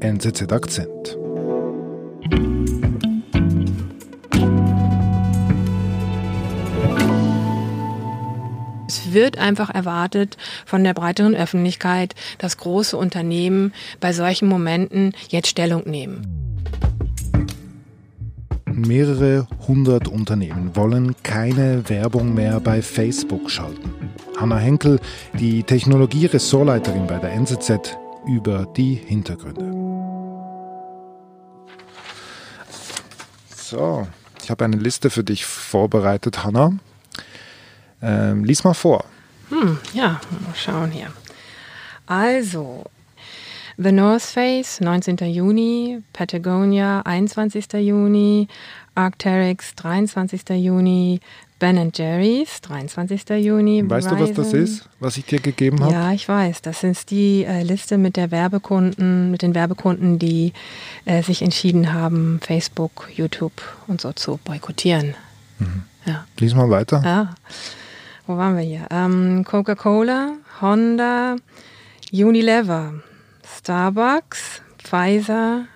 NZZ Akzent. Es wird einfach erwartet von der breiteren Öffentlichkeit, dass große Unternehmen bei solchen Momenten jetzt Stellung nehmen. Mehrere hundert Unternehmen wollen keine Werbung mehr bei Facebook schalten. Hanna Henkel, die Technologie-Ressortleiterin bei der NZZ, über die Hintergründe. So, ich habe eine Liste für dich vorbereitet, Hanna. Ähm, lies mal vor. Hm, ja, mal schauen hier. Also, The North Face, 19. Juni, Patagonia, 21. Juni, Arcteryx, 23. Juni, Ben Jerry's, 23. Juni. Weißt Verizon. du, was das ist, was ich dir gegeben habe? Ja, ich weiß. Das ist die äh, Liste mit der Werbekunden, mit den Werbekunden, die äh, sich entschieden haben, Facebook, YouTube und so zu boykottieren. Mhm. Ja. Lies mal weiter. Ja wo waren wir hier? Ähm, Coca-Cola, Honda, Unilever, Starbucks, Pfizer,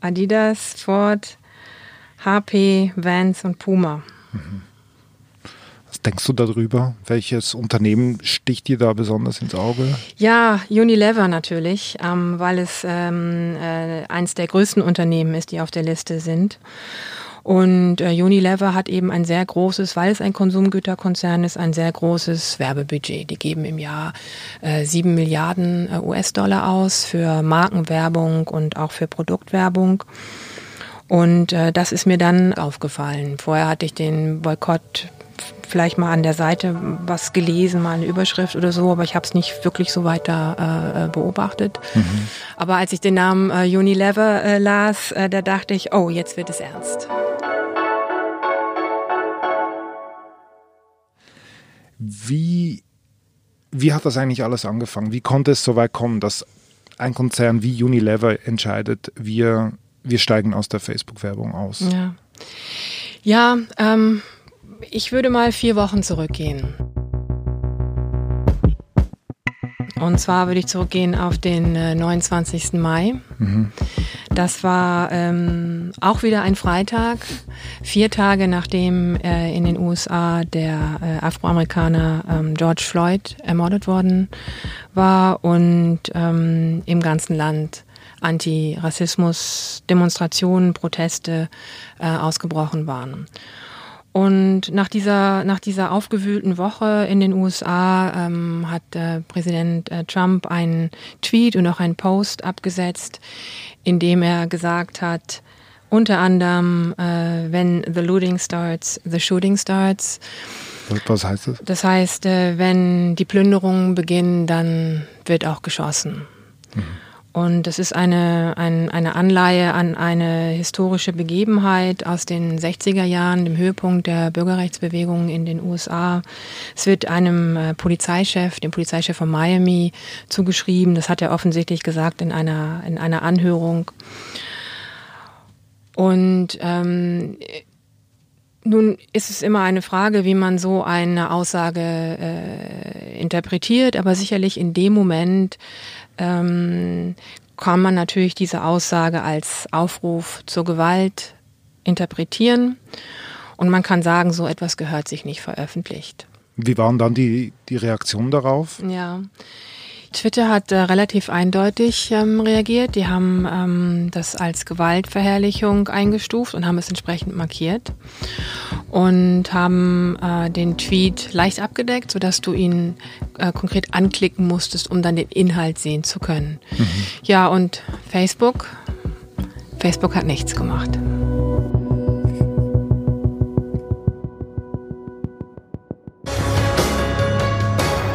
Adidas, Ford, HP, Vans und Puma. Was denkst du darüber? Welches Unternehmen sticht dir da besonders ins Auge? Ja, Unilever natürlich, ähm, weil es ähm, äh, eines der größten Unternehmen ist, die auf der Liste sind. Und äh, Unilever hat eben ein sehr großes, weil es ein Konsumgüterkonzern ist, ein sehr großes Werbebudget. Die geben im Jahr äh, sieben äh, Milliarden äh, US-Dollar aus für Markenwerbung und auch für Produktwerbung. Und äh, das ist mir dann aufgefallen. Vorher hatte ich den Boykott vielleicht mal an der Seite was gelesen, mal eine Überschrift oder so, aber ich habe es nicht wirklich so weiter äh, äh, beobachtet. Mhm. Aber als ich den Namen äh, Unilever äh, las, äh, da dachte ich, oh, jetzt wird es ernst. Wie, wie hat das eigentlich alles angefangen? Wie konnte es so weit kommen, dass ein Konzern wie Unilever entscheidet, wir, wir steigen aus der Facebook-Werbung aus? Ja, ja ähm, ich würde mal vier Wochen zurückgehen. Und zwar würde ich zurückgehen auf den 29. Äh, Mai. Mhm. Das war ähm, auch wieder ein Freitag, vier Tage nachdem äh, in den USA der äh, Afroamerikaner ähm, George Floyd ermordet worden war und ähm, im ganzen Land Antirassismus-Demonstrationen, Proteste äh, ausgebrochen waren. Und nach dieser, nach dieser aufgewühlten Woche in den USA ähm, hat äh, Präsident äh, Trump einen Tweet und auch einen Post abgesetzt, in dem er gesagt hat, unter anderem, äh, wenn the looting starts, the shooting starts. Was heißt das? Das heißt, äh, wenn die Plünderungen beginnen, dann wird auch geschossen. Mhm. Und das ist eine, ein, eine Anleihe an eine historische Begebenheit aus den 60er Jahren, dem Höhepunkt der Bürgerrechtsbewegung in den USA. Es wird einem äh, Polizeichef, dem Polizeichef von Miami, zugeschrieben. Das hat er offensichtlich gesagt in einer, in einer Anhörung. Und ähm, nun ist es immer eine Frage, wie man so eine Aussage äh, interpretiert, aber sicherlich in dem Moment ähm, kann man natürlich diese Aussage als Aufruf zur Gewalt interpretieren und man kann sagen, so etwas gehört sich nicht veröffentlicht. Wie waren dann die, die Reaktionen darauf? Ja, Twitter hat äh, relativ eindeutig ähm, reagiert. Die haben ähm, das als Gewaltverherrlichung eingestuft und haben es entsprechend markiert und haben äh, den Tweet leicht abgedeckt, sodass du ihn äh, konkret anklicken musstest, um dann den Inhalt sehen zu können. Mhm. Ja, und Facebook, Facebook hat nichts gemacht.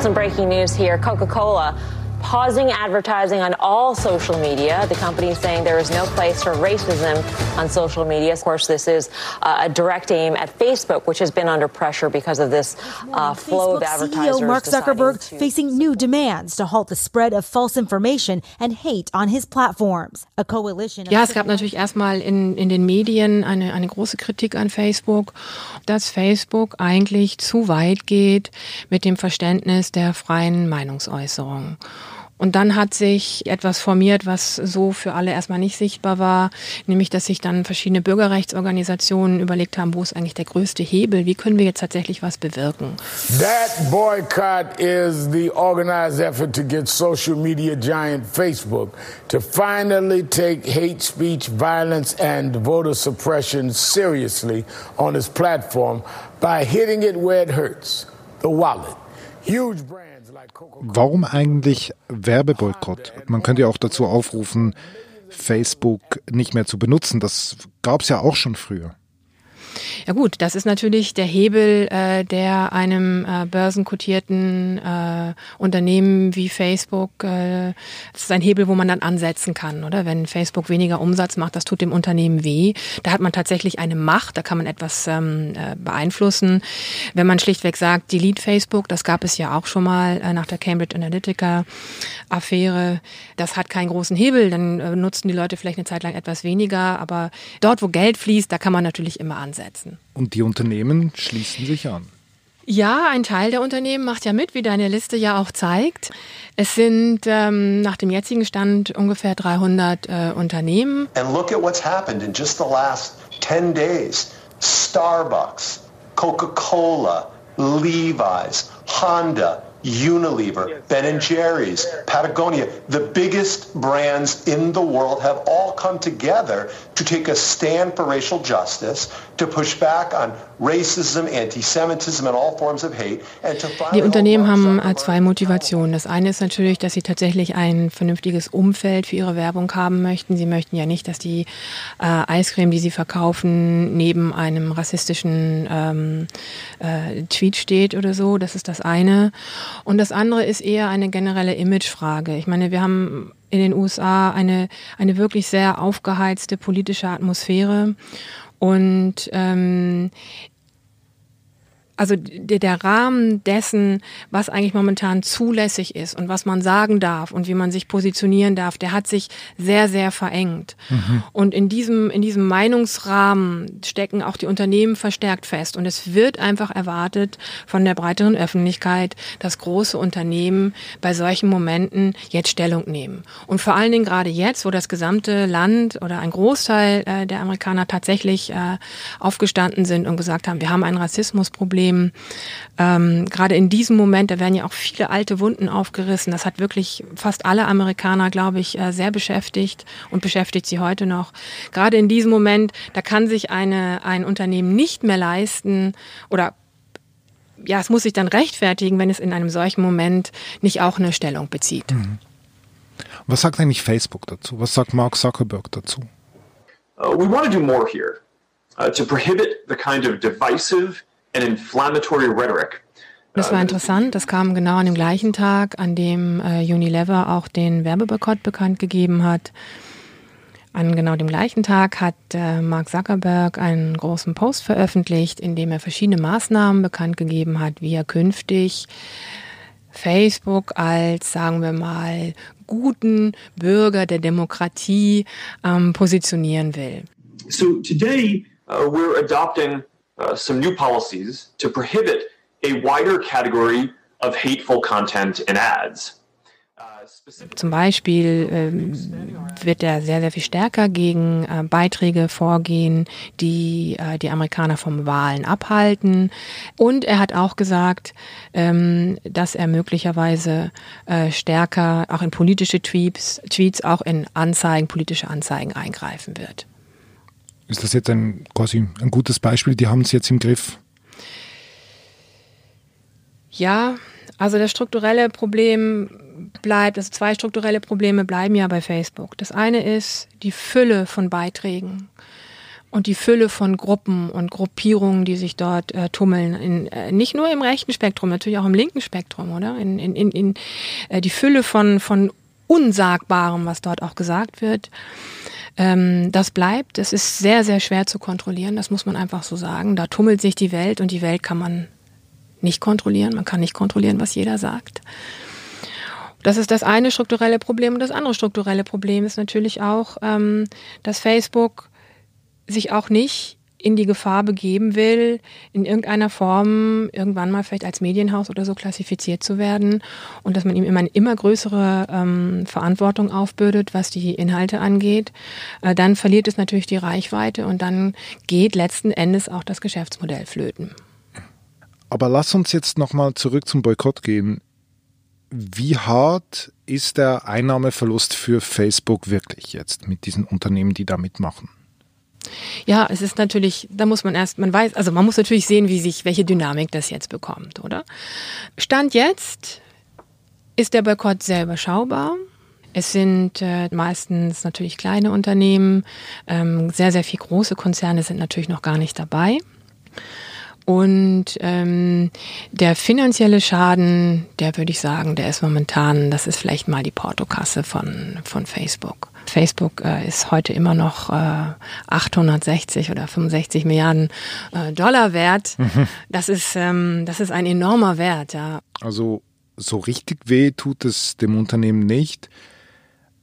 Some breaking news here. Coca-Cola pausing advertising on all social media. The company is saying there is no place for racism on social media. Of course, this is uh, a direct aim at Facebook, which has been under pressure because of this uh, flow Facebook of advertisers. CEO Mark Zuckerberg to... facing new demands to halt the spread of false information and hate on his platforms. A coalition. Ja, es gab natürlich erstmal in, in den Medien eine, eine große Kritik an Facebook, dass Facebook eigentlich zu weit geht mit dem Verständnis der freien Meinungsäußerung. Und dann hat sich etwas formiert, was so für alle erstmal nicht sichtbar war, nämlich dass sich dann verschiedene Bürgerrechtsorganisationen überlegt haben, wo ist eigentlich der größte Hebel, wie können wir jetzt tatsächlich was bewirken. That boycott is the organized effort to get social media giant Facebook to finally take hate speech, violence and voter suppression seriously on its platform by hitting it where it hurts, the wallet. Huge brands Warum eigentlich Werbeboykott? Man könnte ja auch dazu aufrufen, Facebook nicht mehr zu benutzen. Das gab es ja auch schon früher. Ja gut, das ist natürlich der Hebel, äh, der einem äh, börsenkotierten äh, Unternehmen wie Facebook, äh, das ist ein Hebel, wo man dann ansetzen kann, oder? Wenn Facebook weniger Umsatz macht, das tut dem Unternehmen weh. Da hat man tatsächlich eine Macht, da kann man etwas ähm, äh, beeinflussen. Wenn man schlichtweg sagt, delete Facebook, das gab es ja auch schon mal äh, nach der Cambridge Analytica Affäre, das hat keinen großen Hebel, dann äh, nutzen die Leute vielleicht eine Zeit lang etwas weniger, aber dort, wo Geld fließt, da kann man natürlich immer ansetzen. Und die Unternehmen schließen sich an. Ja, ein Teil der Unternehmen macht ja mit, wie deine Liste ja auch zeigt. Es sind ähm, nach dem jetzigen Stand ungefähr 300 äh, Unternehmen. And look at what's happened in just the last 10 days. Starbucks, Coca-Cola, Levi's, Honda, Unilever, Ben & Jerry's, Patagonia, the biggest brands in the world have all come together to take a stand for racial justice, to push back on racism, anti-Semitism and all forms of hate and to Die Unternehmen haben zwei Motivationen. Das eine ist natürlich, dass sie tatsächlich ein vernünftiges Umfeld für ihre Werbung haben möchten. Sie möchten ja nicht, dass die äh, Eiscreme, die sie verkaufen, neben einem rassistischen ähm, äh, Tweet steht oder so. Das ist das eine. Und das andere ist eher eine generelle Imagefrage. Ich meine, wir haben in den USA eine, eine wirklich sehr aufgeheizte politische Atmosphäre. Und ähm, also der, der Rahmen dessen, was eigentlich momentan zulässig ist und was man sagen darf und wie man sich positionieren darf, der hat sich sehr, sehr verengt. Mhm. Und in diesem, in diesem Meinungsrahmen stecken auch die Unternehmen verstärkt fest. Und es wird einfach erwartet von der breiteren Öffentlichkeit, dass große Unternehmen bei solchen Momenten jetzt Stellung nehmen. Und vor allen Dingen gerade jetzt, wo das gesamte Land oder ein Großteil äh, der Amerikaner tatsächlich äh, aufgestanden sind und gesagt haben, wir haben ein Rassismusproblem, Problem. Ähm, gerade in diesem Moment, da werden ja auch viele alte Wunden aufgerissen. Das hat wirklich fast alle Amerikaner, glaube ich, äh, sehr beschäftigt und beschäftigt sie heute noch. Gerade in diesem Moment, da kann sich eine, ein Unternehmen nicht mehr leisten oder ja, es muss sich dann rechtfertigen, wenn es in einem solchen Moment nicht auch eine Stellung bezieht. Mhm. Was sagt eigentlich Facebook dazu? Was sagt Mark Zuckerberg dazu? Uh, we want to do more here uh, to prohibit the kind of divisive. Das war interessant. Das kam genau an dem gleichen Tag, an dem äh, Unilever auch den Werbeboykott bekannt gegeben hat. An genau dem gleichen Tag hat äh, Mark Zuckerberg einen großen Post veröffentlicht, in dem er verschiedene Maßnahmen bekannt gegeben hat, wie er künftig Facebook als, sagen wir mal, guten Bürger der Demokratie ähm, positionieren will. So today uh, we're adopting uh, some new policies to prohibit a wider category of hateful content in ads. Zum Beispiel ähm, wird er sehr, sehr viel stärker gegen äh, Beiträge vorgehen, die äh, die Amerikaner vom Wahlen abhalten. Und er hat auch gesagt, ähm, dass er möglicherweise äh, stärker auch in politische Tweets, Tweets, auch in Anzeigen, politische Anzeigen eingreifen wird. Ist das jetzt ein quasi ein gutes Beispiel? Die haben es jetzt im Griff. Ja, also das strukturelle Problem bleibt, also zwei strukturelle Probleme bleiben ja bei Facebook. Das eine ist die Fülle von Beiträgen und die Fülle von Gruppen und Gruppierungen, die sich dort äh, tummeln. In, äh, nicht nur im rechten Spektrum, natürlich auch im linken Spektrum, oder? In, in, in, in äh, die Fülle von, von Unsagbarem, was dort auch gesagt wird. Ähm, das bleibt. Es ist sehr, sehr schwer zu kontrollieren. Das muss man einfach so sagen. Da tummelt sich die Welt und die Welt kann man nicht kontrollieren. Man kann nicht kontrollieren, was jeder sagt. Das ist das eine strukturelle Problem. Und das andere strukturelle Problem ist natürlich auch, ähm, dass Facebook sich auch nicht in die Gefahr begeben will, in irgendeiner Form irgendwann mal vielleicht als Medienhaus oder so klassifiziert zu werden und dass man ihm immer eine immer größere ähm, Verantwortung aufbürdet, was die Inhalte angeht, äh, dann verliert es natürlich die Reichweite und dann geht letzten Endes auch das Geschäftsmodell flöten. Aber lass uns jetzt nochmal zurück zum Boykott gehen. Wie hart ist der Einnahmeverlust für Facebook wirklich jetzt mit diesen Unternehmen, die da mitmachen? Ja, es ist natürlich, da muss man erst, man weiß, also man muss natürlich sehen, wie sich, welche Dynamik das jetzt bekommt, oder? Stand jetzt ist der Boykott sehr überschaubar. Es sind äh, meistens natürlich kleine Unternehmen, ähm, sehr, sehr viele große Konzerne sind natürlich noch gar nicht dabei. Und ähm, der finanzielle Schaden, der würde ich sagen, der ist momentan, das ist vielleicht mal die Portokasse von, von Facebook. Facebook äh, ist heute immer noch äh, 860 oder 65 Milliarden äh, Dollar wert. Mhm. Das ist ähm, das ist ein enormer Wert, ja. Also so richtig weh tut es dem Unternehmen nicht.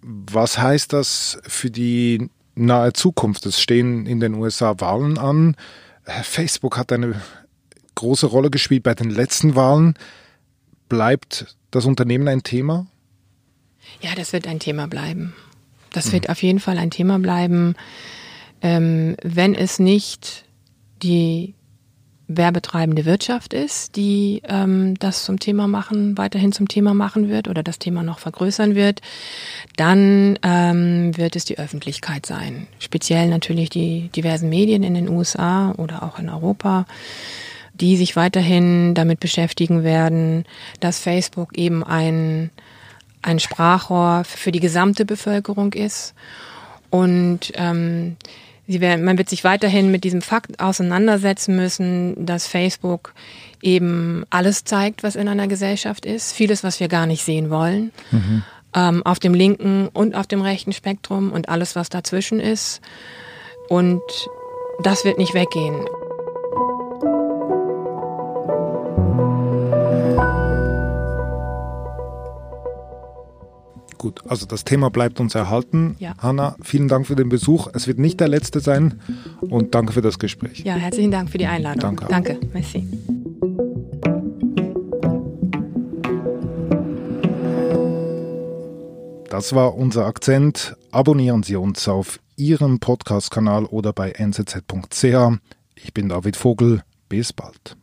Was heißt das für die nahe Zukunft? Es stehen in den USA Wahlen an. Facebook hat eine große Rolle gespielt bei den letzten Wahlen. Bleibt das Unternehmen ein Thema? Ja, das wird ein Thema bleiben. Das mhm. wird auf jeden Fall ein Thema bleiben, ähm, wenn es nicht die werbetreibende Wirtschaft ist, die ähm, das zum Thema machen, weiterhin zum Thema machen wird oder das Thema noch vergrößern wird, dann ähm, wird es die Öffentlichkeit sein. Speziell natürlich die diversen Medien in den USA oder auch in Europa, die sich weiterhin damit beschäftigen werden, dass Facebook eben ein, ein Sprachrohr für die gesamte Bevölkerung ist und ähm, werden, man wird sich weiterhin mit diesem Fakt auseinandersetzen müssen, dass Facebook eben alles zeigt, was in einer Gesellschaft ist, vieles, was wir gar nicht sehen wollen, mhm. ähm, auf dem linken und auf dem rechten Spektrum und alles, was dazwischen ist. Und das wird nicht weggehen. Gut, also das Thema bleibt uns erhalten. Ja. Hanna, vielen Dank für den Besuch. Es wird nicht der letzte sein und danke für das Gespräch. Ja, herzlichen Dank für die Einladung. Danke. Danke, merci. Das war unser Akzent. Abonnieren Sie uns auf Ihrem Podcast-Kanal oder bei nzz.ch. Ich bin David Vogel. Bis bald.